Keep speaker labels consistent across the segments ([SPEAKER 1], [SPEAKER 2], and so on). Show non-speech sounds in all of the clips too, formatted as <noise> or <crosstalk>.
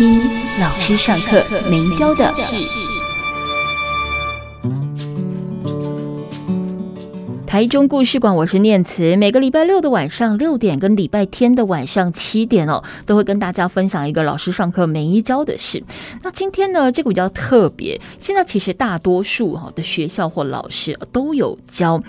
[SPEAKER 1] 听老师上课没教的事。台中故事馆，我是念慈。每个礼拜六的晚上六点，跟礼拜天的晚上七点哦，都会跟大家分享一个老师上课没教的事。那今天呢，这个比较特别。现在其实大多数哈的学校或老师都有教。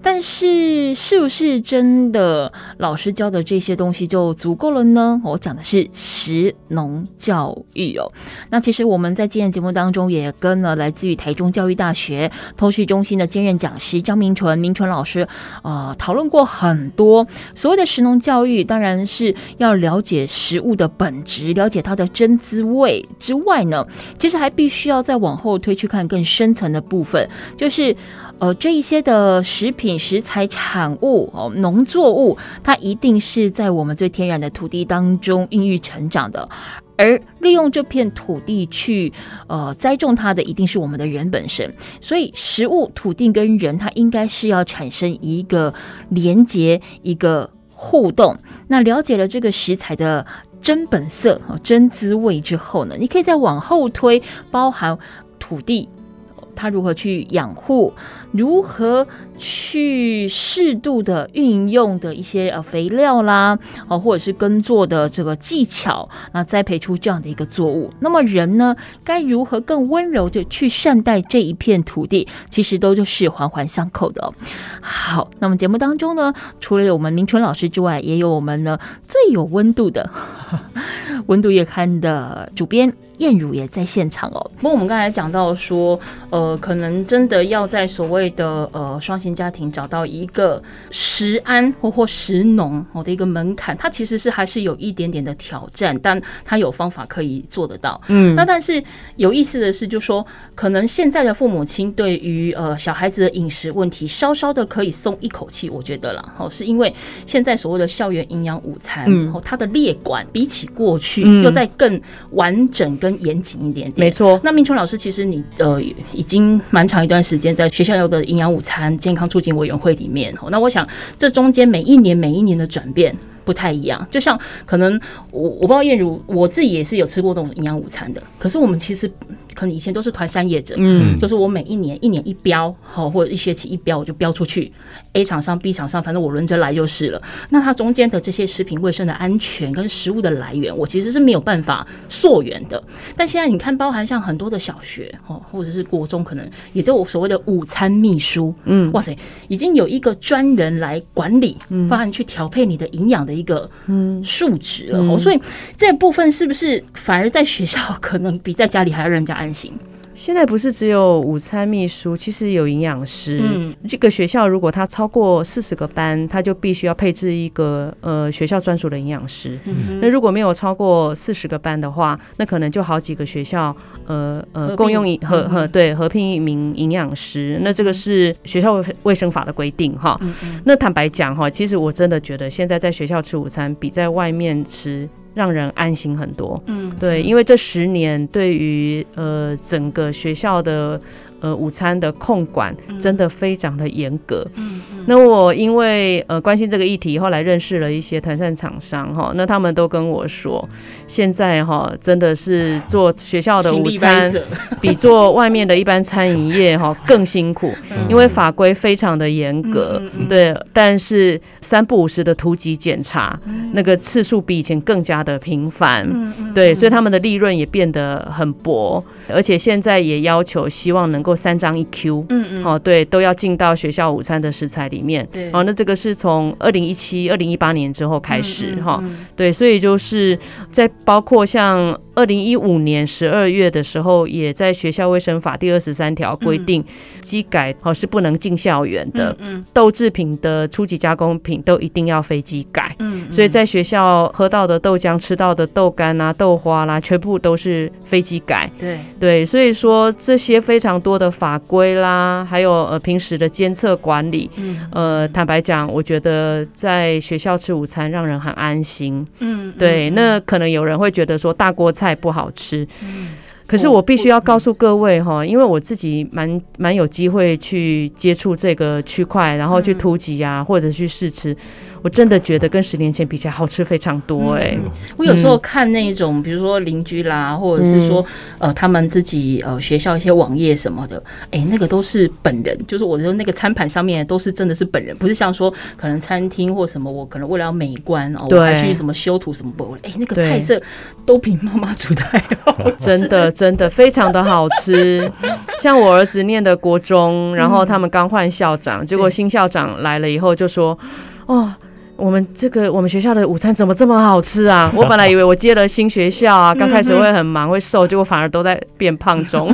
[SPEAKER 1] 但是，是不是真的老师教的这些东西就足够了呢？我讲的是食农教育哦。那其实我们在今天节目当中也跟了来自于台中教育大学通识中心的兼任讲师张明纯、明纯老师，呃，讨论过很多所谓的食农教育，当然是要了解食物的本质，了解它的真滋味之外呢，其实还必须要再往后推去看更深层的部分，就是。呃，这一些的食品、食材、产物哦，农作物，它一定是在我们最天然的土地当中孕育成长的，而利用这片土地去呃栽种它的，一定是我们的人本身。所以，食物、土地跟人，它应该是要产生一个连接、一个互动。那了解了这个食材的真本色、真滋味之后呢，你可以再往后推，包含土地。它如何去养护？如何去适度的运用的一些呃肥料啦，哦，或者是耕作的这个技巧，那栽培出这样的一个作物。那么人呢，该如何更温柔的去善待这一片土地？其实都就是环环相扣的。好，那么节目当中呢，除了有我们明春老师之外，也有我们呢最有温度的《温度月刊》的主编。燕如也在现场哦。不过我们刚才讲到说，呃，可能真的要在所谓的呃双薪家庭找到一个食安或或食农哦的一个门槛，它其实是还是有一点点的挑战，但它有方法可以做得到。嗯，那但是有意思的是，就说可能现在的父母亲对于呃小孩子的饮食问题稍稍的可以松一口气，我觉得啦，哦，是因为现在所谓的校园营养午餐，嗯，它的列管比起过去又再更完整跟严谨一点点，没错。那明春老师，其实你呃已经蛮长一段时间在学校的营养午餐健康促进委员会里面。那我想这中间每一年每一年的转变不太一样。就像可能我我不知道燕如，我自己也是有吃过这种营养午餐的。可是我们其实。可能以前都是团山业者，嗯，就是我每一年一年一标，好，或者一学期一标，我就标出去，A 厂商、B 厂商，反正我轮着来就是了。那它中间的这些食品卫生的安全跟食物的来源，我其实是没有办法溯源的。但现在你看，包含像很多的小学哦，或者是国中，可能也都有所谓的午餐秘书，嗯，哇塞，已经有一个专人来管理，包含去调配你的营养的一个嗯数值了。哦，所以这部分是不是反而在学校可能比在家里还要让人家安行，
[SPEAKER 2] 现在不是只有午餐秘书，其实有营养师。嗯，这个学校如果它超过四十个班，它就必须要配置一个呃学校专属的营养师。嗯，那如果没有超过四十个班的话，那可能就好几个学校呃呃共用一合合对合并一名营养师。那这个是学校卫生法的规定哈。那坦白讲哈，其实我真的觉得现在在学校吃午餐比在外面吃。让人安心很多，嗯，对，因为这十年对于呃整个学校的。呃，午餐的控管真的非常的严格。嗯嗯。那我因为呃关心这个议题，后来认识了一些团膳厂商哈，那他们都跟我说，现在哈真的是做学校的午餐比做外面的一般餐饮业哈更辛苦，因为法规非常的严格。对，但是三不五时的突击检查，那个次数比以前更加的频繁。对，所以他们的利润也变得很薄，而且现在也要求希望能够。三张一 Q，嗯嗯，哦，对，都要进到学校午餐的食材里面，对，哦，那这个是从二零一七、二零一八年之后开始，哈，对，所以就是在包括像二零一五年十二月的时候，也在学校卫生法第二十三条规定，机改哦是不能进校园的。嗯，豆制品的初级加工品都一定要非机改。嗯，所以在学校喝到的豆浆、吃到的豆干啊、豆花啦，全部都是非机改。对。对，所以说这些非常多的法规啦，还有呃平时的监测管理，嗯呃，坦白讲，我觉得在学校吃午餐让人很安心。嗯，对，那可能有人会觉得说大锅菜不好吃。嗯，可是我必须要告诉各位哈，因为我自己蛮蛮有机会去接触这个区块，然后去突击啊，或者去试吃。我真的觉得跟十年前比起来好吃非常多哎、欸！
[SPEAKER 3] 我有时候看那种，比如说邻居啦，或者是说呃他们自己呃学校一些网页什么的，哎，那个都是本人，就是我的那个餐盘上面都是真的是本人，不是像说可能餐厅或什么，我可能为了要美观哦，我还去什么修图什么不？哎，那个菜色都比妈妈煮的还好，
[SPEAKER 2] 真的 <laughs> 真的非常的好吃。像我儿子念的国中，然后他们刚换校长，结果新校长来了以后就说，哦。我们这个我们学校的午餐怎么这么好吃啊？<laughs> 我本来以为我接了新学校啊，<laughs> 刚开始会很忙会瘦，结果反而都在变胖中。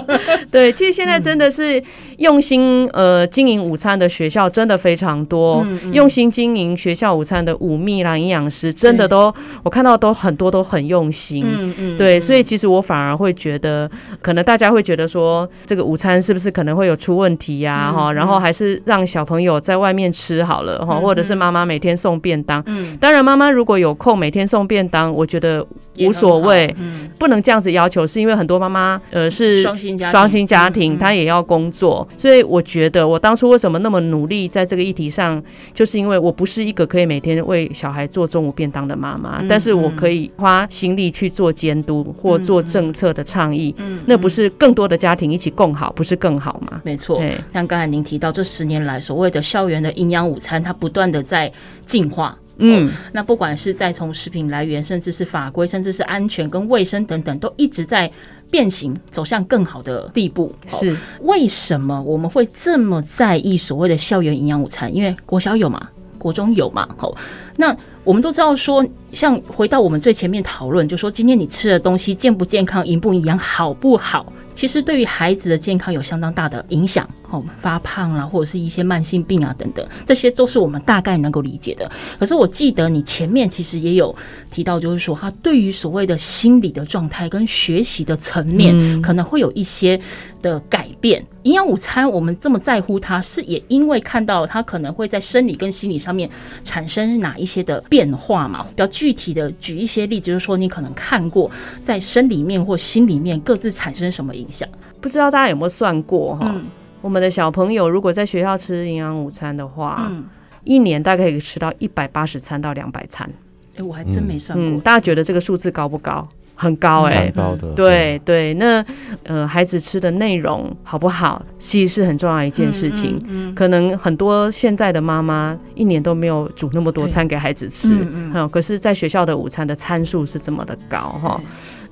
[SPEAKER 2] <laughs> 对，其实现在真的是用心呃经营午餐的学校真的非常多，用心经营学校午餐的五秘啦营养师真的都我看到都很多都很用心。嗯嗯，对，所以其实我反而会觉得，可能大家会觉得说这个午餐是不是可能会有出问题呀？哈，然后还是让小朋友在外面吃好了哈，或者是妈妈每天。天送便当，嗯，当然妈妈如果有空每天送便当，我觉得无所谓，嗯，不能这样子要求，是因为很多妈妈呃是双薪家双薪家庭，她也要工作，所以我觉得我当初为什么那么努力在这个议题上，就是因为我不是一个可以每天为小孩做中午便当的妈妈，但是我可以花心力去做监督或做政策的倡议，嗯，那不是更多的家庭一起共好，不是更好吗？
[SPEAKER 3] 没错，像刚才您提到这十年来所谓的校园的营养午餐，它不断的在。进化，嗯，那不管是在从食品来源，甚至是法规，甚至是安全跟卫生等等，都一直在变形，走向更好的地步。是为什么我们会这么在意所谓的校园营养午餐？因为国小有嘛，国中有嘛，好，那我们都知道说，像回到我们最前面讨论，就说今天你吃的东西健不健康，营不营养，好不好？其实对于孩子的健康有相当大的影响，哦，发胖啊，或者是一些慢性病啊等等，这些都是我们大概能够理解的。可是我记得你前面其实也有提到，就是说他对于所谓的心理的状态跟学习的层面，可能会有一些的改变。营养午餐我们这么在乎它，是也因为看到它可能会在生理跟心理上面产生哪一些的变化嘛？比较具体的举一些例子，就是说你可能看过在生理面或心里面各自产生什么影响？
[SPEAKER 2] 不知道大家有没有算过哈？嗯、我们的小朋友如果在学校吃营养午餐的话，嗯、一年大概可以吃到一百八十餐到两百餐。
[SPEAKER 3] 哎、欸，我还真没算
[SPEAKER 2] 过。大家觉得这个数字高不高？很高哎、欸，高的。对对，那呃，孩子吃的内容好不好，其实是很重要一件事情。嗯嗯嗯、可能很多现在的妈妈一年都没有煮那么多餐给孩子吃，嗯，嗯可是在学校的午餐的餐数是这么的高哈。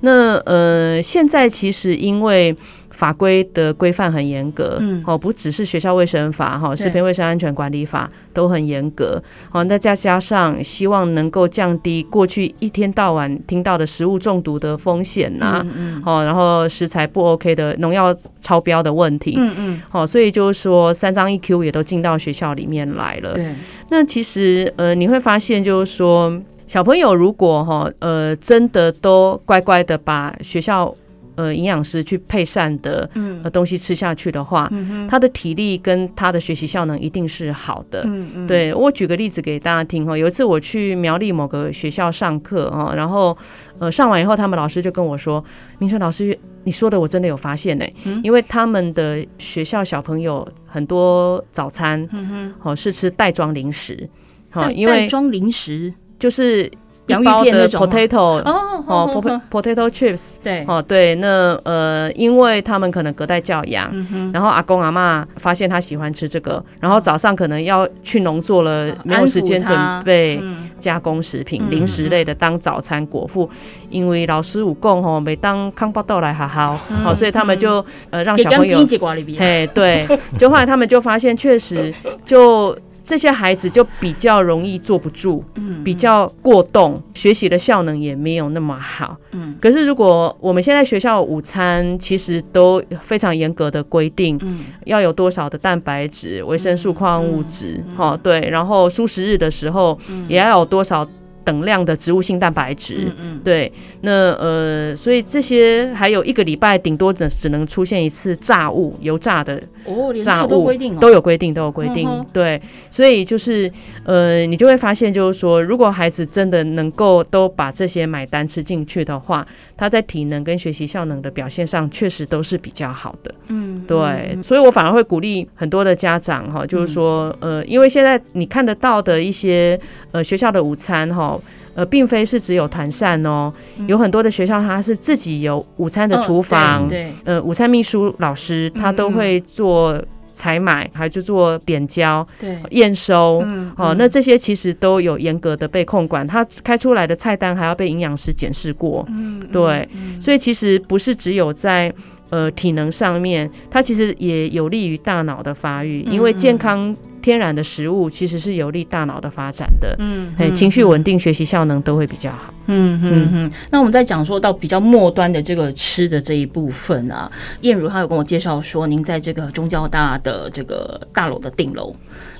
[SPEAKER 2] 那呃，现在其实因为法规的规范很严格，嗯，哦，不只是学校卫生法哈，食品卫生安全管理法都很严格，好，那再加上希望能够降低过去一天到晚听到的食物中毒的风险呐，嗯，好，然后食材不 OK 的农药超标的问题，嗯嗯，好，所以就是说三张一 Q 也都进到学校里面来了，对，那其实呃你会发现就是说小朋友如果哈呃真的都乖乖的把学校。呃，营养师去配膳的呃东西吃下去的话，嗯、他的体力跟他的学习效能一定是好的。嗯嗯、对，我举个例子给大家听哈，有一次我去苗栗某个学校上课哈，然后呃上完以后，他们老师就跟我说：“明春老师，你说的我真的有发现呢，嗯、因为他们的学校小朋友很多早餐，好、嗯、是吃袋装零食，
[SPEAKER 3] 好，因为袋装零食？
[SPEAKER 2] 就是。”洋芋片的 potato 哦，potato chips，对，哦对，那呃，因为他们可能隔代教养，然后阿公阿妈发现他喜欢吃这个，然后早上可能要去农作了，没有时间准备加工食品、零食类的当早餐果腹，因为老师有讲吼，每当康巴豆来好好，好，所以他们就呃让小朋友，哎，对，就后来他们就发现确实就。这些孩子就比较容易坐不住，比较过动，学习的效能也没有那么好。嗯，可是如果我们现在学校午餐其实都非常严格的规定，要有多少的蛋白质、维生素、矿物质，哈，对，然后素食日的时候也要有多少。等量的植物性蛋白质，嗯嗯，对，那呃，所以这些还有一个礼拜顶多只只能出现一次炸物，油炸的
[SPEAKER 1] 哦，
[SPEAKER 2] 炸物
[SPEAKER 1] 都规定
[SPEAKER 2] 都有规定，都有规定，对，所以就是呃，你就会发现，就是说，如果孩子真的能够都把这些买单吃进去的话，他在体能跟学习效能的表现上，确实都是比较好的，嗯，对，所以我反而会鼓励很多的家长哈，就是说，呃，因为现在你看得到的一些呃学校的午餐哈。呃，并非是只有团膳哦，有很多的学校它是自己有午餐的厨房，对，呃，午餐秘书老师他都会做采买，还就做点交、对，验收，嗯。哦，那这些其实都有严格的被控管，他开出来的菜单还要被营养师检视过，嗯，对，所以其实不是只有在呃体能上面，它其实也有利于大脑的发育，因为健康。天然的食物其实是有利大脑的发展的，嗯，哎，情绪稳定、学习效能都会比较好。
[SPEAKER 1] 嗯嗯嗯。那我们在讲说到比较末端的这个吃的这一部分啊，燕如她有跟我介绍说，您在这个中交大的这个大楼的顶楼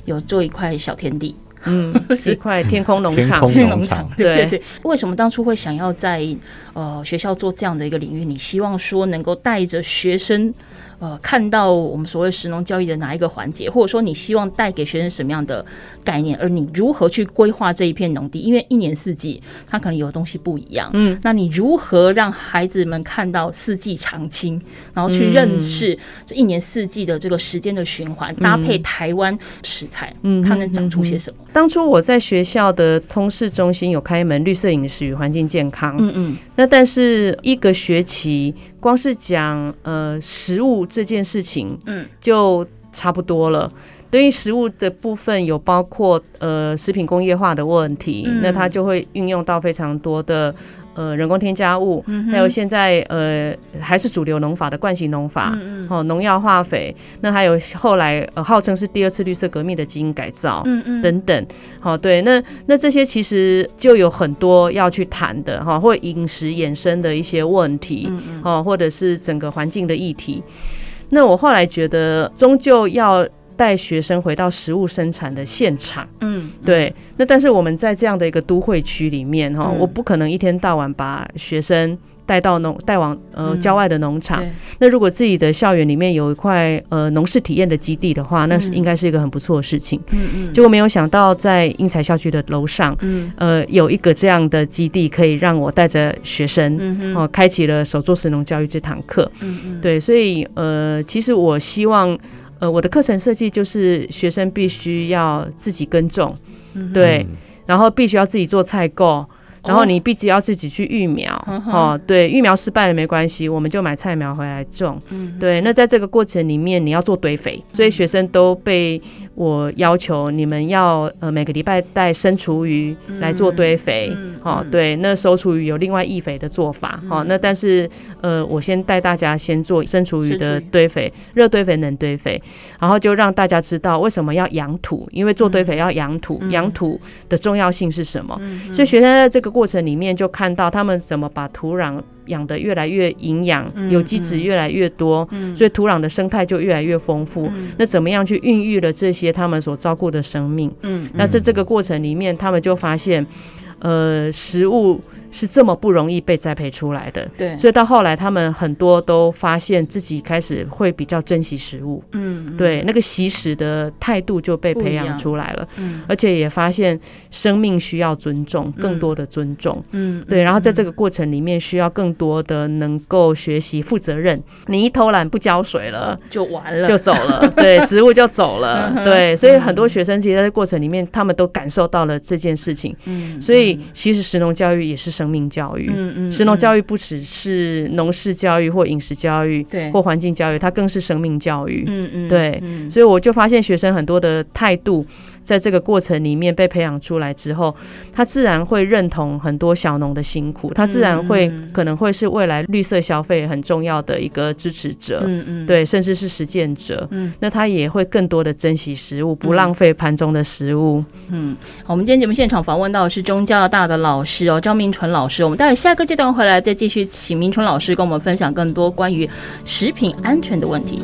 [SPEAKER 1] 有做一块小天地，
[SPEAKER 2] 嗯，<laughs> 是一块天空农场，
[SPEAKER 1] 天空农场。对对对。为什么当初会想要在呃学校做这样的一个领域？你希望说能够带着学生。呃，看到我们所谓食农教育的哪一个环节，或者说你希望带给学生什么样的概念，而你如何去规划这一片农地？因为一年四季它可能有的东西不一样，嗯，那你如何让孩子们看到四季常青，然后去认识这一年四季的这个时间的循环，嗯、搭配台湾食材，嗯，它能长出些什么？
[SPEAKER 2] 当初我在学校的通识中心有开一门绿色饮食与环境健康，嗯嗯，那但是一个学期。光是讲呃食物这件事情，嗯，就差不多了。对于食物的部分，有包括呃食品工业化的问题，嗯、那它就会运用到非常多的。呃，人工添加物，还有现在呃还是主流农法的惯性农法，哦，农药化肥，那还有后来呃号称是第二次绿色革命的基因改造，嗯嗯。等等，好对，那那这些其实就有很多要去谈的哈，或饮食衍生的一些问题，哦，或者是整个环境的议题。那我后来觉得，终究要。带学生回到食物生产的现场，嗯，对。那但是我们在这样的一个都会区里面哈，我不可能一天到晚把学生带到农带往呃郊外的农场。那如果自己的校园里面有一块呃农事体验的基地的话，那是应该是一个很不错的事情。嗯嗯。结果没有想到在英才校区的楼上，嗯呃有一个这样的基地，可以让我带着学生，嗯哦，开启了手作食农教育这堂课。嗯嗯。对，所以呃，其实我希望。呃，我的课程设计就是学生必须要自己耕种，嗯、对，然后必须要自己做采购。然后你必须要自己去育苗，哦，对，育苗失败了没关系，我们就买菜苗回来种。对，那在这个过程里面，你要做堆肥，所以学生都被我要求，你们要呃每个礼拜带生厨余来做堆肥。哦，对，那收厨余有另外易肥的做法。好，那但是呃，我先带大家先做生厨余的堆肥，热堆肥冷堆肥，然后就让大家知道为什么要养土，因为做堆肥要养土，养土的重要性是什么。所以学生在这个。过程里面就看到他们怎么把土壤养得越来越营养，有机质越来越多，所以土壤的生态就越来越丰富。那怎么样去孕育了这些他们所照顾的生命？嗯那在这个过程里面，他们就发现，呃，食物。是这么不容易被栽培出来的，对，所以到后来他们很多都发现自己开始会比较珍惜食物，嗯，对，那个惜食的态度就被培养出来了，嗯，而且也发现生命需要尊重，更多的尊重，嗯，对，然后在这个过程里面需要更多的能够学习负责任，你一偷懒不浇水了就完了，就走了，对，<laughs> 植物就走了，对，所以很多学生其实在这过程里面他们都感受到了这件事情，嗯，所以其实食农教育也是生。生命教育，嗯嗯，食农教育不只是农事教育或饮食教育，对，或环境教育，它更是生命教育，嗯嗯，对，所以我就发现学生很多的态度。在这个过程里面被培养出来之后，他自然会认同很多小农的辛苦，他自然会可能会是未来绿色消费很重要的一个支持者，嗯嗯，对，甚至是实践者，嗯，那他也会更多的珍惜食物，不浪费盘中的食物，
[SPEAKER 3] 嗯，好，我们今天节目现场访问到的是中教大的老师哦，张明纯老师，我们待会下个阶段回来再继续请明纯老师跟我们分享更多关于食品安全的问题。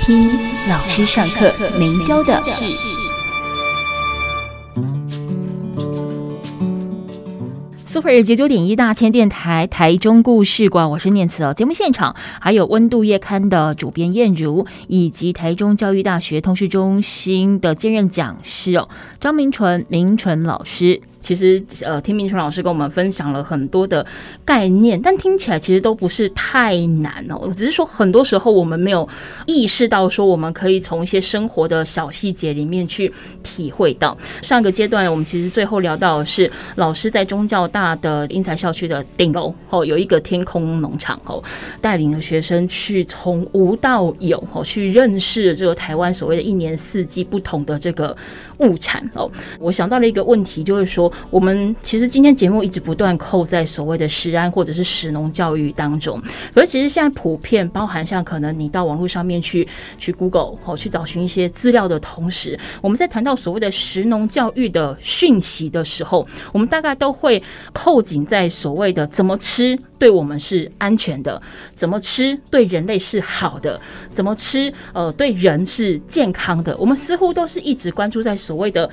[SPEAKER 3] 听老师上课没教的事。Super 九九点一大千电台台中故事馆，我是念慈哦。节目现场还有温度月刊的主编燕如，以及台中教育大学通识中心的兼任讲师哦，张明纯、明纯老师。其实，呃，听明春老师跟我们分享了很多的概念，但听起来其实都不是太难哦。只是说，很多时候我们没有意识到，说我们可以从一些生活的小细节里面去体会到。上个阶段，我们其实最后聊到的是老师在中教大的英才校区的顶楼哦，有一个天空农场哦，带领了学生去从无到有哦，去认识这个台湾所谓的一年四季不同的这个物产哦。我想到了一个问题，就是说。我们其实今天节目一直不断扣在所谓的食安或者是食农教育当中，可是其实现在普遍包含像可能你到网络上面去去 Google 哦，去找寻一些资料的同时，我们在谈到所谓的食农教育的讯息的时候，我们大概都会扣紧在所谓的怎么吃对我们是安全的，怎么吃对人类是好的，怎么吃呃对人是健康的，我们似乎都是一直关注在所谓的。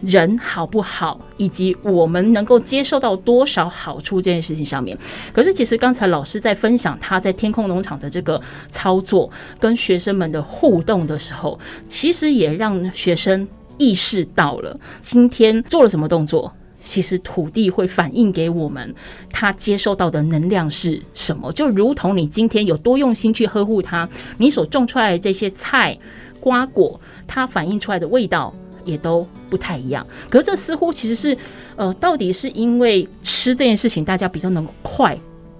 [SPEAKER 3] 人好不好，以及我们能够接受到多少好处这件事情上面。可是，其实刚才老师在分享他在天空农场的这个操作跟学生们的互动的时候，其实也让学生意识到了今天做了什么动作，其实土地会反映给我们它接受到的能量是什么。就如同你今天有多用心去呵护它，你所种出来的这些菜、瓜果，它反映出来的味道。也都不太一样，可是这似乎其实是，呃，到底是因为吃这件事情大家比较能快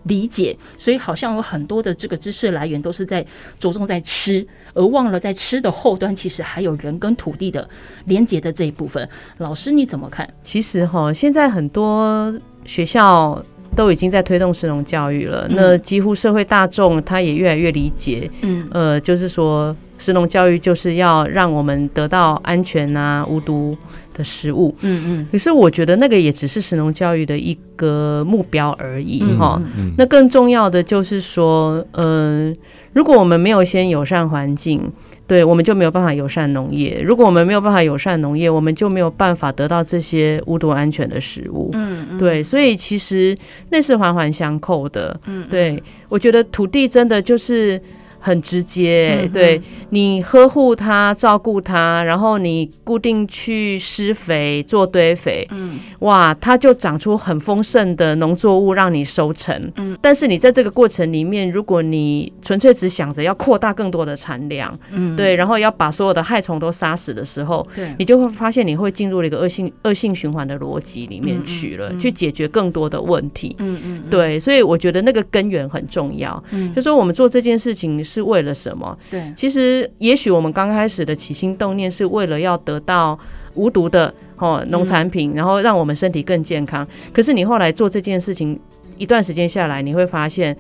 [SPEAKER 3] 理解，所以好像有很多的这个知识来源都是在着重在吃，而忘了在吃的后端其实还有人跟土地的连接的这一部分。老师你怎么看？
[SPEAKER 2] 其实哈，现在很多学校都已经在推动食农教育了，那几乎社会大众他也越来越理解，嗯，呃，就是说。食农教育就是要让我们得到安全啊、无毒的食物。嗯嗯。可是我觉得那个也只是食农教育的一个目标而已哈。那更重要的就是说，呃，如果我们没有先友善环境，对，我们就没有办法友善农业。如果我们没有办法友善农业，我们就没有办法得到这些无毒安全的食物。嗯嗯。对，所以其实那是环环相扣的。嗯。对，我觉得土地真的就是。很直接，嗯、对你呵护它、照顾它，然后你固定去施肥、做堆肥，嗯，哇，它就长出很丰盛的农作物让你收成。嗯，但是你在这个过程里面，如果你纯粹只想着要扩大更多的产量，嗯，对，然后要把所有的害虫都杀死的时候，对，你就会发现你会进入了一个恶性恶性循环的逻辑里面去了，去解决更多的问题。嗯嗯，嗯对，所以我觉得那个根源很重要。嗯，就说我们做这件事情。是为了什么？对，其实也许我们刚开始的起心动念是为了要得到无毒的哦农产品，然后让我们身体更健康。可是你后来做这件事情一段时间下来，你会发现。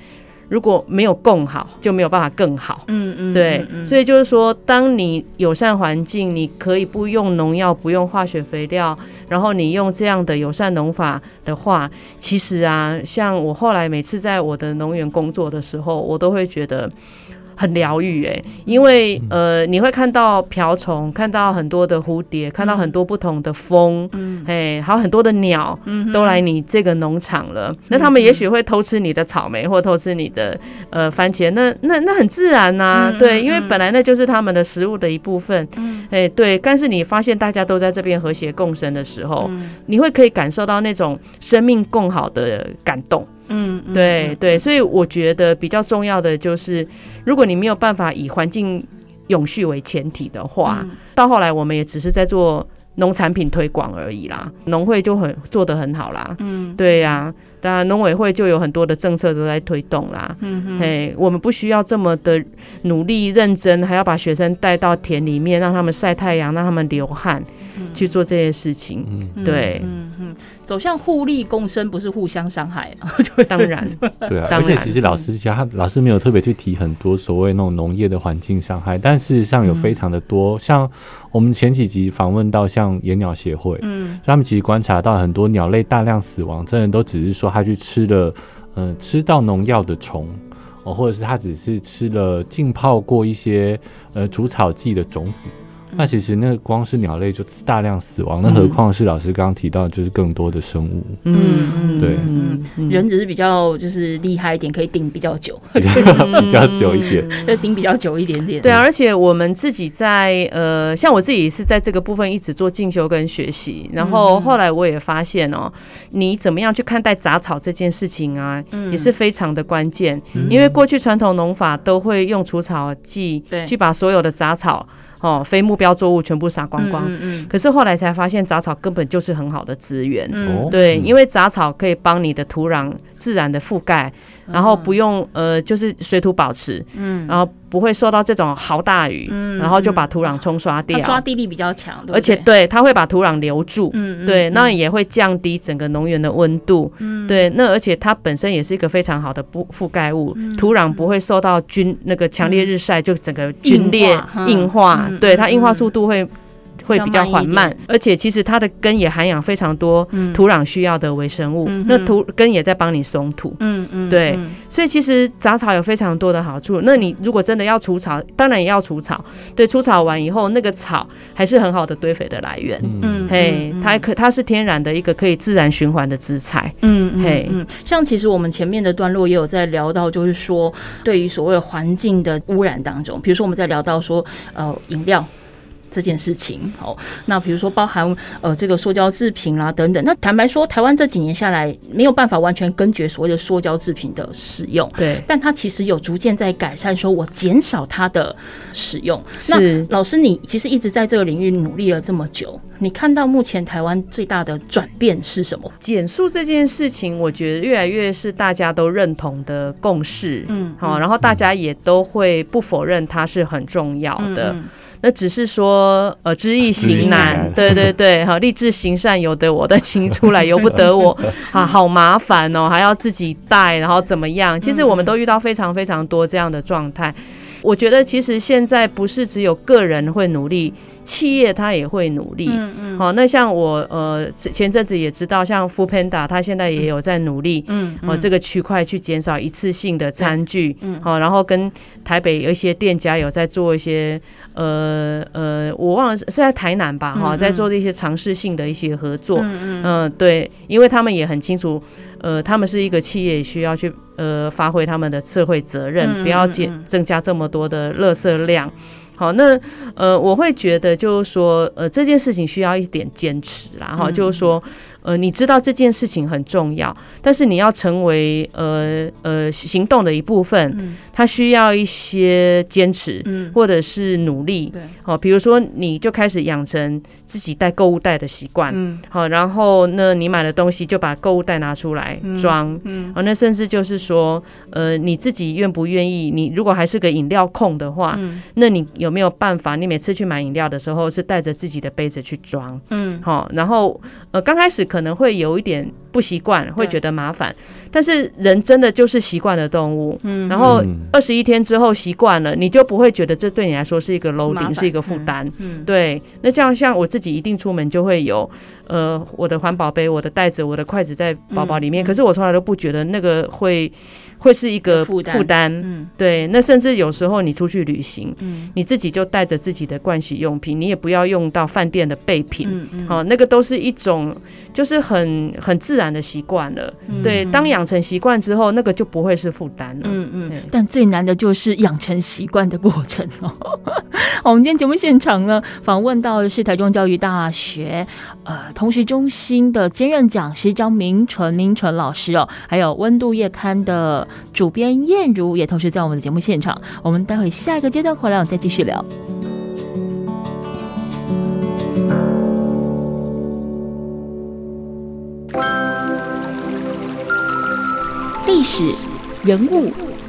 [SPEAKER 2] 如果没有更好，就没有办法更好。嗯嗯，对，所以就是说，当你友善环境，你可以不用农药，不用化学肥料，然后你用这样的友善农法的话，其实啊，像我后来每次在我的农园工作的时候，我都会觉得很疗愈哎，因为呃，你会看到瓢虫，看到很多的蝴蝶，看到很多不同的风，嗯，哎，还有很多的鸟，嗯，都来你这个农场了。那他们也许会偷吃你的草莓，或偷吃你的呃番茄，那那那很自然呐，对，因为本来那就是他们的食物的一部分，嗯。哎，对。但是你发现大家都在这边和谐共生的时候，你会可以感受到那种生命共好的感动。嗯，对对，所以我觉得比较重要的就是，如果你没有办法以环境永续为前提的话，嗯、到后来我们也只是在做农产品推广而已啦。农会就很做得很好啦，嗯，对呀、啊，当然农委会就有很多的政策都在推动啦。嗯哼，嘿，我们不需要这么的努力认真，还要把学生带到田里面，让他们晒太阳，让他们流汗，嗯、去做这些事情。嗯，对，嗯嗯。
[SPEAKER 3] 走向互利共生，不是互相伤害。<laughs>
[SPEAKER 2] 当然，
[SPEAKER 4] 对啊。而且其实老师家老师没有特别去提很多所谓那种农业的环境伤害，但事实上有非常的多。像我们前几集访问到像野鸟协会，嗯，他们其实观察到很多鸟类大量死亡，真的都只是说他去吃了，嗯，吃到农药的虫哦，或者是他只是吃了浸泡过一些呃除草剂的种子。那其实那光是鸟类就大量死亡，那何况是老师刚刚提到，就是更多的生物。嗯，对，
[SPEAKER 3] 嗯，人只是比较就是厉害一点，可以顶比较久，<laughs> <laughs>
[SPEAKER 4] 比较久一点，
[SPEAKER 3] 就顶比较久一点点。
[SPEAKER 2] 对，而且我们自己在呃，像我自己是在这个部分一直做进修跟学习，然后后来我也发现哦，你怎么样去看待杂草这件事情啊，也是非常的关键，因为过去传统农法都会用除草剂，对，去把所有的杂草。哦，非目标作物全部杀光光。嗯嗯。可是后来才发现，杂草根本就是很好的资源。嗯。对，因为杂草可以帮你的土壤自然的覆盖，然后不用呃，就是水土保持。嗯。然后。不会受到这种豪大雨，嗯、然后就把土壤冲刷掉。
[SPEAKER 3] 抓地力比较强，
[SPEAKER 2] 而且对它会把土壤留住，嗯、对，嗯、那也会降低整个农园的温度，嗯、对，那而且它本身也是一个非常好的不覆盖物，嗯、土壤不会受到菌那个强烈日晒就整个菌裂硬化，对它硬化速度会。会比较缓慢，而且其实它的根也含养非常多土壤需要的微生物，嗯、那土根也在帮你松土。嗯嗯，对，嗯、所以其实杂草有非常多的好处。那你如果真的要除草，当然也要除草。对，除草完以后，那个草还是很好的堆肥的来源。嗯，嘿，它可它是天然的一个可以自然循环的资材。嗯嘿嗯，
[SPEAKER 3] 像其实我们前面的段落也有在聊到，就是说对于所谓环境的污染当中，比如说我们在聊到说呃饮料。这件事情，好，那比如说包含呃这个塑胶制品啦等等，那坦白说，台湾这几年下来没有办法完全根绝所谓的塑胶制品的使用，对，但它其实有逐渐在改善，说我减少它的使用。那老师，你其实一直在这个领域努力了这么久，你看到目前台湾最大的转变是什么？
[SPEAKER 2] 减速这件事情，我觉得越来越是大家都认同的共识，嗯，好，然后大家也都会不否认它是很重要的。嗯那只是说，呃，知易行难，对对对，好，立志行善由得我，但行出来由不得我，<laughs> 啊，好麻烦哦，还要自己带，然后怎么样？其实我们都遇到非常非常多这样的状态。我觉得其实现在不是只有个人会努力。企业它也会努力，嗯嗯，好，那像我呃前阵子也知道，像 Foodpanda 它现在也有在努力，嗯，哦这个区块去减少一次性的餐具，嗯，好，然后跟台北有一些店家有在做一些，呃呃，我忘了是在台南吧，哈，在做一些尝试性的一些合作，嗯嗯，对，因为他们也很清楚，呃，他们是一个企业，需要去呃发挥他们的社会责任，不要减增加这么多的垃圾量。好，那呃，我会觉得就是说，呃，这件事情需要一点坚持啦，哈，就是说。呃，你知道这件事情很重要，但是你要成为呃呃行动的一部分，嗯、它需要一些坚持，嗯、或者是努力，对，好，比如说你就开始养成自己带购物袋的习惯，嗯，好，然后呢，你买的东西就把购物袋拿出来装，嗯，好、嗯，那甚至就是说，呃，你自己愿不愿意？你如果还是个饮料控的话，嗯、那你有没有办法？你每次去买饮料的时候是带着自己的杯子去装，嗯，好，然后呃，刚开始。可能会有一点不习惯，会觉得麻烦。但是人真的就是习惯的动物，嗯，然后二十一天之后习惯了，你就不会觉得这对你来说是一个 loading，是一个负担，嗯，对。那这样像我自己一定出门就会有，呃，我的环保杯、我的袋子、我的筷子在包包里面，可是我从来都不觉得那个会。会是一个负担，嗯，对。那甚至有时候你出去旅行，嗯，你自己就带着自己的盥洗用品，你也不要用到饭店的备品，嗯嗯，好，那个都是一种就是很很自然的习惯了。对，当养成习惯之后，那个就不会是负担了。嗯嗯。
[SPEAKER 1] 但最难的就是养成习惯的过程哦。<laughs> 好，我们今天节目现场呢，访问到的是台中教育大学呃通识中心的兼任讲师张明纯明纯老师哦，还有温度月刊的。主编燕如也同时在我们的节目现场，我们待会下一个阶段回来，我们再继续聊历史、人物、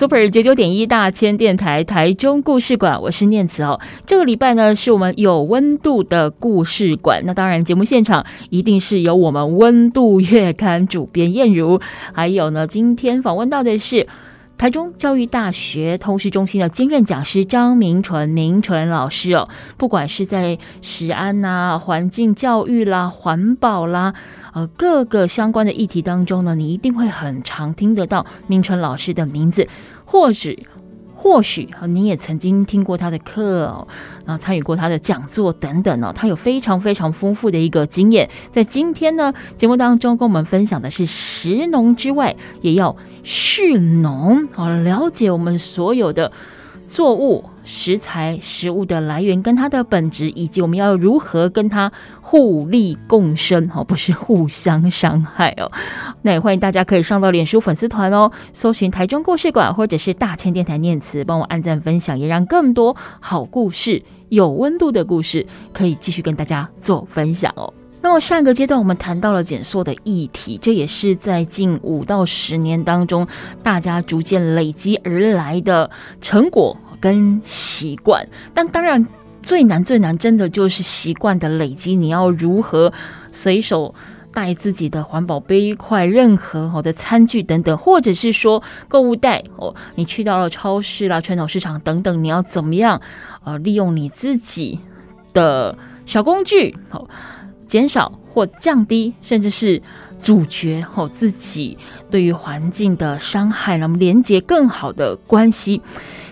[SPEAKER 1] Super 九九点一大千电台台中故事馆，我是念慈哦。这个礼拜呢，是我们有温度的故事馆。那当然，节目现场一定是由我们温度月刊主编燕如，还有呢，今天访问到的是台中教育大学通识中心的兼任讲师张明纯明纯老师哦。不管是在食安呐、环境教育啦、环保啦，呃，各个相关的议题当中呢，你一定会很常听得到明纯老师的名字。或许，或许啊，你也曾经听过他的课哦，然后参与过他的讲座等等哦，他有非常非常丰富的一个经验。在今天呢，节目当中跟我们分享的是食农之外，也要蓄农，好了解我们所有的作物。食材、食物的来源跟它的本质，以及我们要如何跟它互利共生，哦，不是互相伤害哦。<laughs> 那也欢迎大家可以上到脸书粉丝团哦，搜寻台中故事馆或者是大千电台念词，帮我按赞分享，也让更多好故事、有温度的故事可以继续跟大家做分享哦。那么上一个阶段我们谈到了减塑的议题，这也是在近五到十年当中大家逐渐累积而来的成果。跟习惯，但当然最难最难，真的就是习惯的累积。你要如何随手带自己的环保杯、筷、任何好的餐具等等，或者是说购物袋哦，你去到了超市啦、传统市场等等，你要怎么样呃利用你自己的小工具，好减少或降低，甚至是。主角吼自己对于环境的伤害，那么连接更好的关系。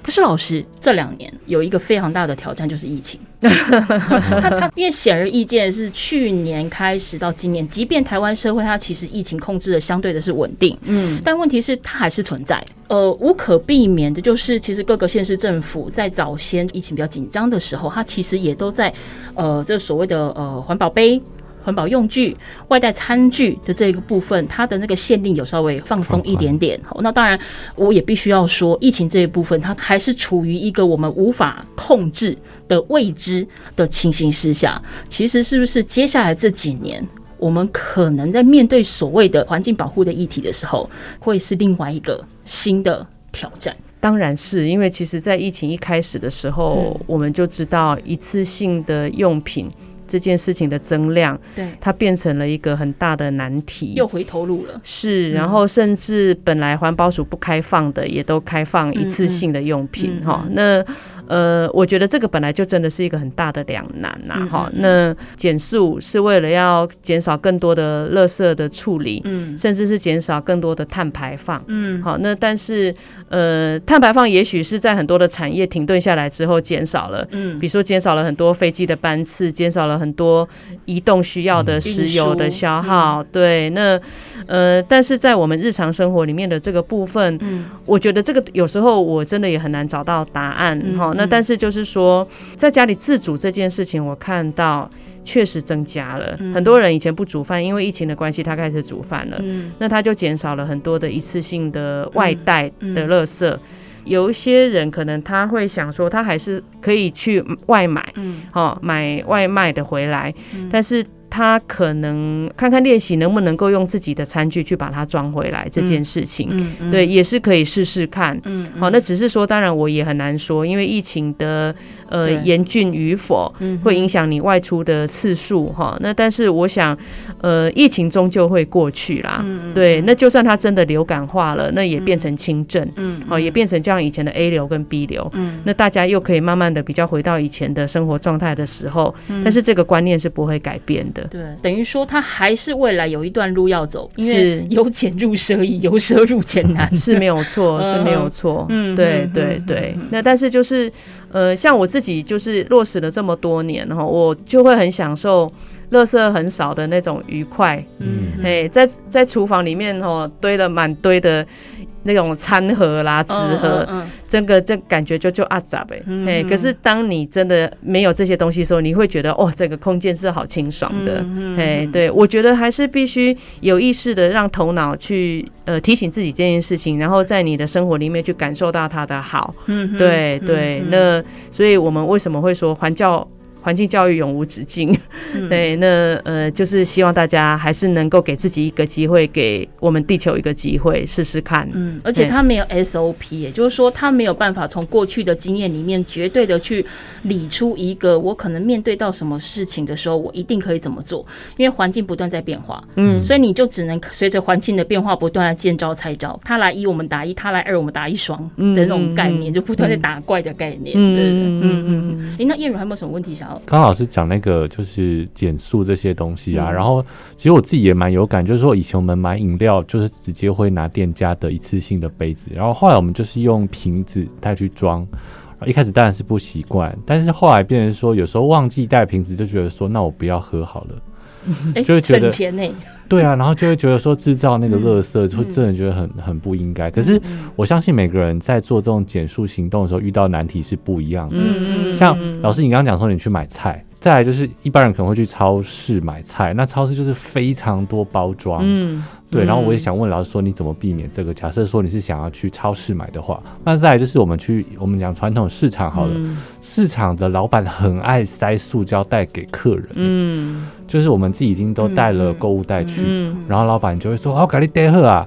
[SPEAKER 1] 可是老师这两年有一个非常大的挑战，就是疫情。<laughs> 因为显而易见是去年开始到今年，即便台湾社会它其实疫情控制的相对的是稳定，嗯，但问题是它还是存在。呃，无可避免的就是，其实各个县市政府在早先疫情比较紧张的时候，它其实也都在呃这所谓的呃环保杯。环保用具、外带餐具的这个部分，它的那个限令有稍微放松一点点。好，那当然，我也必须要说，疫情这一部分，它还是处于一个我们无法控制的未知的情形之下。其实，是不是接下来这几年，我们可能在面对所谓的环境保护的议题的时候，会是另外一个新的挑战？
[SPEAKER 2] 当然是因为，其实，在疫情一开始的时候，嗯、我们就知道一次性的用品。这件事情的增量，对，它变成了一个很大的难题，
[SPEAKER 3] 又回头路了。
[SPEAKER 2] 是，然后甚至本来环保署不开放的，也都开放一次性的用品，哈、嗯嗯，那。呃，我觉得这个本来就真的是一个很大的两难呐，哈。那减速是为了要减少更多的垃圾的处理，嗯，甚至是减少更多的碳排放，嗯，好。那但是，呃，碳排放也许是在很多的产业停顿下来之后减少了，嗯，比如说减少了很多飞机的班次，减少了很多移动需要的石油的消耗，对。那，呃，但是在我们日常生活里面的这个部分，嗯，我觉得这个有时候我真的也很难找到答案，哈。那但是就是说，在家里自煮这件事情，我看到确实增加了。很多人以前不煮饭，因为疫情的关系，他开始煮饭了。那他就减少了很多的一次性的外带的垃圾。有一些人可能他会想说，他还是可以去外买，嗯，好，买外卖的回来，但是。他可能看看练习能不能够用自己的餐具去把它装回来这件事情，嗯嗯、对，也是可以试试看。好，那只是说，当然我也很难说，因为疫情的呃严峻与否，会影响你外出的次数哈。那但是我想，呃，疫情终究会过去啦。嗯、对，那就算它真的流感化了，那也变成轻症。嗯，哦，也变成就像以前的 A 流跟 B 流。嗯，那大家又可以慢慢的比较回到以前的生活状态的时候，但是这个观念是不会改变的。
[SPEAKER 3] 对，等于说它还是未来有一段路要走，因为由俭入奢易，由奢入俭难，
[SPEAKER 2] 是没有错，是没有错。<laughs> 嗯，对对对。那但是就是，呃，像我自己就是落实了这么多年哈，我就会很享受垃圾很少的那种愉快。嗯，哎，在在厨房里面哦堆了满堆的。那种餐盒啦、纸盒，这个这感觉就就阿杂呗。哎，可是当你真的没有这些东西的时候，你会觉得哦，这个空间是好清爽的。哎，对，我觉得还是必须有意识的让头脑去呃提醒自己这件事情，然后在你的生活里面去感受到它的好。嗯，对对。那所以我们为什么会说环教？环境教育永无止境，嗯、<laughs> 对，那呃，就是希望大家还是能够给自己一个机会，给我们地球一个机会，试试看。
[SPEAKER 3] 嗯，而且他没有 SOP，也就是说，他没有办法从过去的经验里面绝对的去理出一个我可能面对到什么事情的时候，我一定可以怎么做，因为环境不断在变化。嗯，所以你就只能随着环境的变化不断的见招拆招，他来一我们打一，他来二我们打一双的那种概念，嗯、就不断在打怪的概念。嗯嗯嗯嗯。哎，那燕如还有没有什么问题想要？
[SPEAKER 4] 刚老师讲那个就是减速这些东西啊，然后其实我自己也蛮有感，就是说以前我们买饮料就是直接会拿店家的一次性的杯子，然后后来我们就是用瓶子带去装，一开始当然是不习惯，但是后来变成说有时候忘记带瓶子，就觉得说那我不要喝好了，就会觉得省钱呢。对啊，然后就会觉得说制造那个垃圾，就真的觉得很很不应该。可是我相信每个人在做这种减速行动的时候，遇到难题是不一样的。像老师你刚刚讲说你去买菜，再来就是一般人可能会去超市买菜，那超市就是非常多包装。嗯，对。然后我也想问老师说，你怎么避免这个？假设说你是想要去超市买的话，那再来就是我们去我们讲传统市场好了，市场的老板很爱塞塑胶袋给客人。嗯。就是我们自己已经都带了购物袋去，然后老板就会说：“好，给你带货啊！”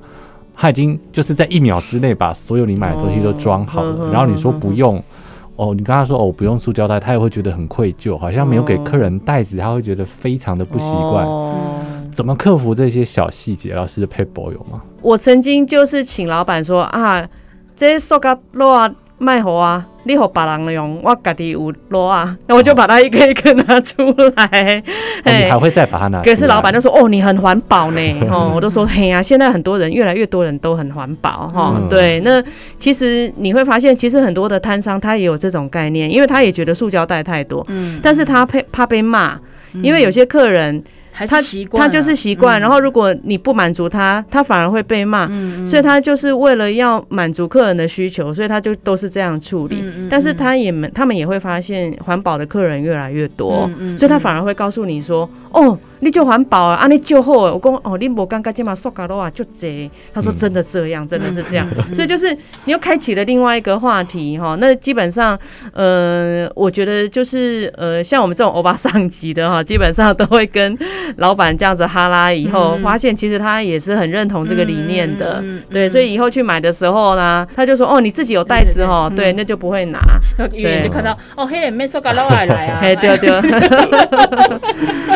[SPEAKER 4] 他已经就是在一秒之内把所有你买的东西都装好了。哦、然后你说不用，哦，你跟他说哦不用塑胶袋，他也会觉得很愧疚，好像没有给客人袋子，他会觉得非常的不习惯。哦、怎么克服这些小细节？老师的撇步有吗？
[SPEAKER 2] 我曾经就是请老板说啊，这些塑胶袋啊。卖好啊！你给别人用，我家己有落啊，那我就把它一个一个拿出来。
[SPEAKER 4] 哦、你还会再把它拿出来？
[SPEAKER 2] 可是老板就说：“哦，你很环保呢。”哦，我都说：“嘿呀、啊，现在很多人，越来越多人都很环保。”哈，嗯、对。那其实你会发现，其实很多的摊商他也有这种概念，因为他也觉得塑胶袋太多，嗯，但是他怕怕被骂，因为有些客人。他他就是习惯，然后如果你不满足他，他反而会被骂，所以他就是为了要满足客人的需求，所以他就都是这样处理。但是他也他们也会发现环保的客人越来越多，所以他反而会告诉你说：“哦。”你就环保啊，啊你就好。我讲哦，你无感觉这嘛塑胶袋啊就这。他说真的这样，真的是这样。<laughs> 所以就是你又开启了另外一个话题哈。那基本上，呃，我觉得就是呃，像我们这种欧巴上级的哈，<laughs> 基本上都会跟老板这样子哈拉，以后发现其实他也是很认同这个理念的。对，所以以后去买的时候呢，他就说哦，你自己有袋子哈，对，那就不会拿。
[SPEAKER 3] 一眼就看到哦，嘿，没塑胶袋来啊。<laughs>
[SPEAKER 2] 嘿，对对。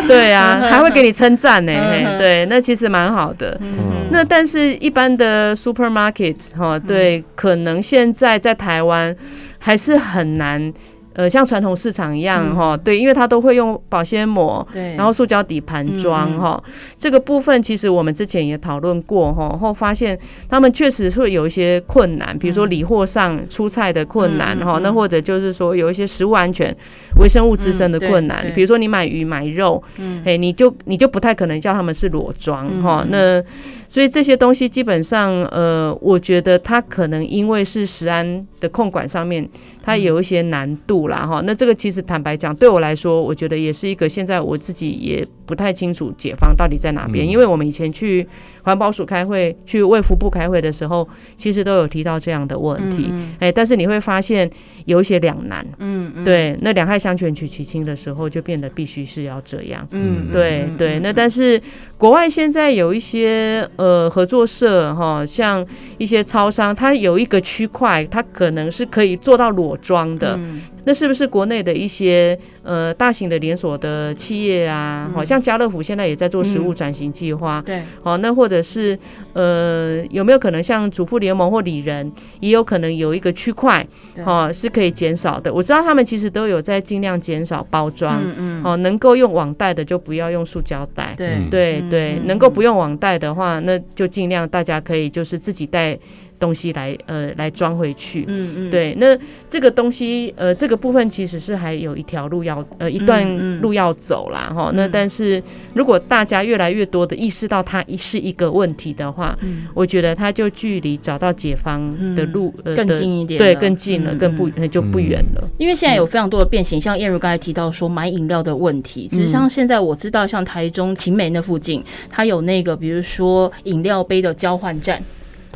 [SPEAKER 2] 对啊。还会给你称赞呢，对，那其实蛮好的。嗯、那但是一般的 supermarket 哈，对，可能现在在台湾还是很难。呃，像传统市场一样哈，嗯、对，因为它都会用保鲜膜，对，然后塑胶底盘装哈，嗯、这个部分其实我们之前也讨论过哈，后发现他们确实会有一些困难，比如说理货上出菜的困难哈，嗯、那或者就是说有一些食物安全、微生物滋生的困难，嗯、比如说你买鱼买肉，嗯，哎，你就你就不太可能叫他们是裸装哈，嗯、那。所以这些东西基本上，呃，我觉得它可能因为是食安的控管上面，它有一些难度啦哈。那这个其实坦白讲，对我来说，我觉得也是一个现在我自己也不太清楚解方到底在哪边，因为我们以前去环保署开会、去卫福部开会的时候，其实都有提到这样的问题，哎，但是你会发现有一些两难，嗯，对，那两害相权取其轻的时候，就变得必须是要这样，嗯，对对，那但是国外现在有一些呃。合作社哈，像一些超商，它有一个区块，它可能是可以做到裸装的。那是不是国内的一些呃大型的连锁的企业啊？好、嗯、像家乐福现在也在做食物转型计划、嗯。对，好，那或者是呃有没有可能像主妇联盟或里仁，也有可能有一个区块，好是可以减少的。我知道他们其实都有在尽量减少包装，嗯嗯，好，能够用网袋的就不要用塑胶袋。对对对，能够不用网袋的话，那就尽量大家可以就是自己带。东西来呃来装回去，嗯嗯，对，那这个东西呃这个部分其实是还有一条路要呃一段路要走啦哈。那但是如果大家越来越多的意识到它是一个问题的话，嗯，我觉得它就距离找到解方的路呃
[SPEAKER 3] 更近一点，
[SPEAKER 2] 对，更近了，更不就不远了。
[SPEAKER 3] 因为现在有非常多的变形，像燕如刚才提到说买饮料的问题，其实像现在我知道像台中晴美那附近，它有那个比如说饮料杯的交换站。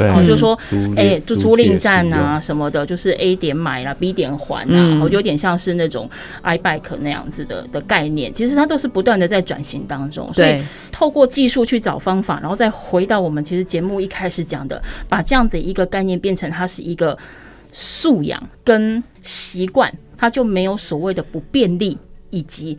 [SPEAKER 3] 然后就说，哎，就租赁站啊什么的，就是 A 点买了，B 点还啊，然后有点像是那种 iBike 那样子的的概念。其实它都是不断的在转型当中，所以透过技术去找方法，然后再回到我们其实节目一开始讲的，把这样的一个概念变成它是一个素养跟习惯，它就没有所谓的不便利以及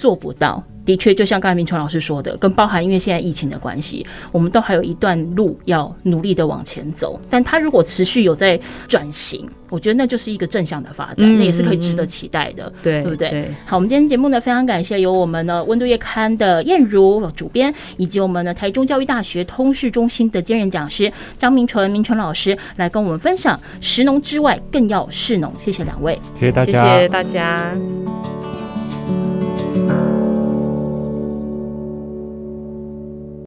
[SPEAKER 3] 做不到。的确，就像刚才明川老师说的，跟包含因为现在疫情的关系，我们都还有一段路要努力的往前走。但它如果持续有在转型，我觉得那就是一个正向的发展，那也是可以值得期待的，对对不对？好，我们今天节目呢，非常感谢有我们的温度月刊的燕如主编，以及我们的台中教育大学通识中心的兼任讲师张明纯明纯老师来跟我们分享食农之外更要适农。谢谢两位，
[SPEAKER 4] 谢谢大家，
[SPEAKER 2] 谢谢大家。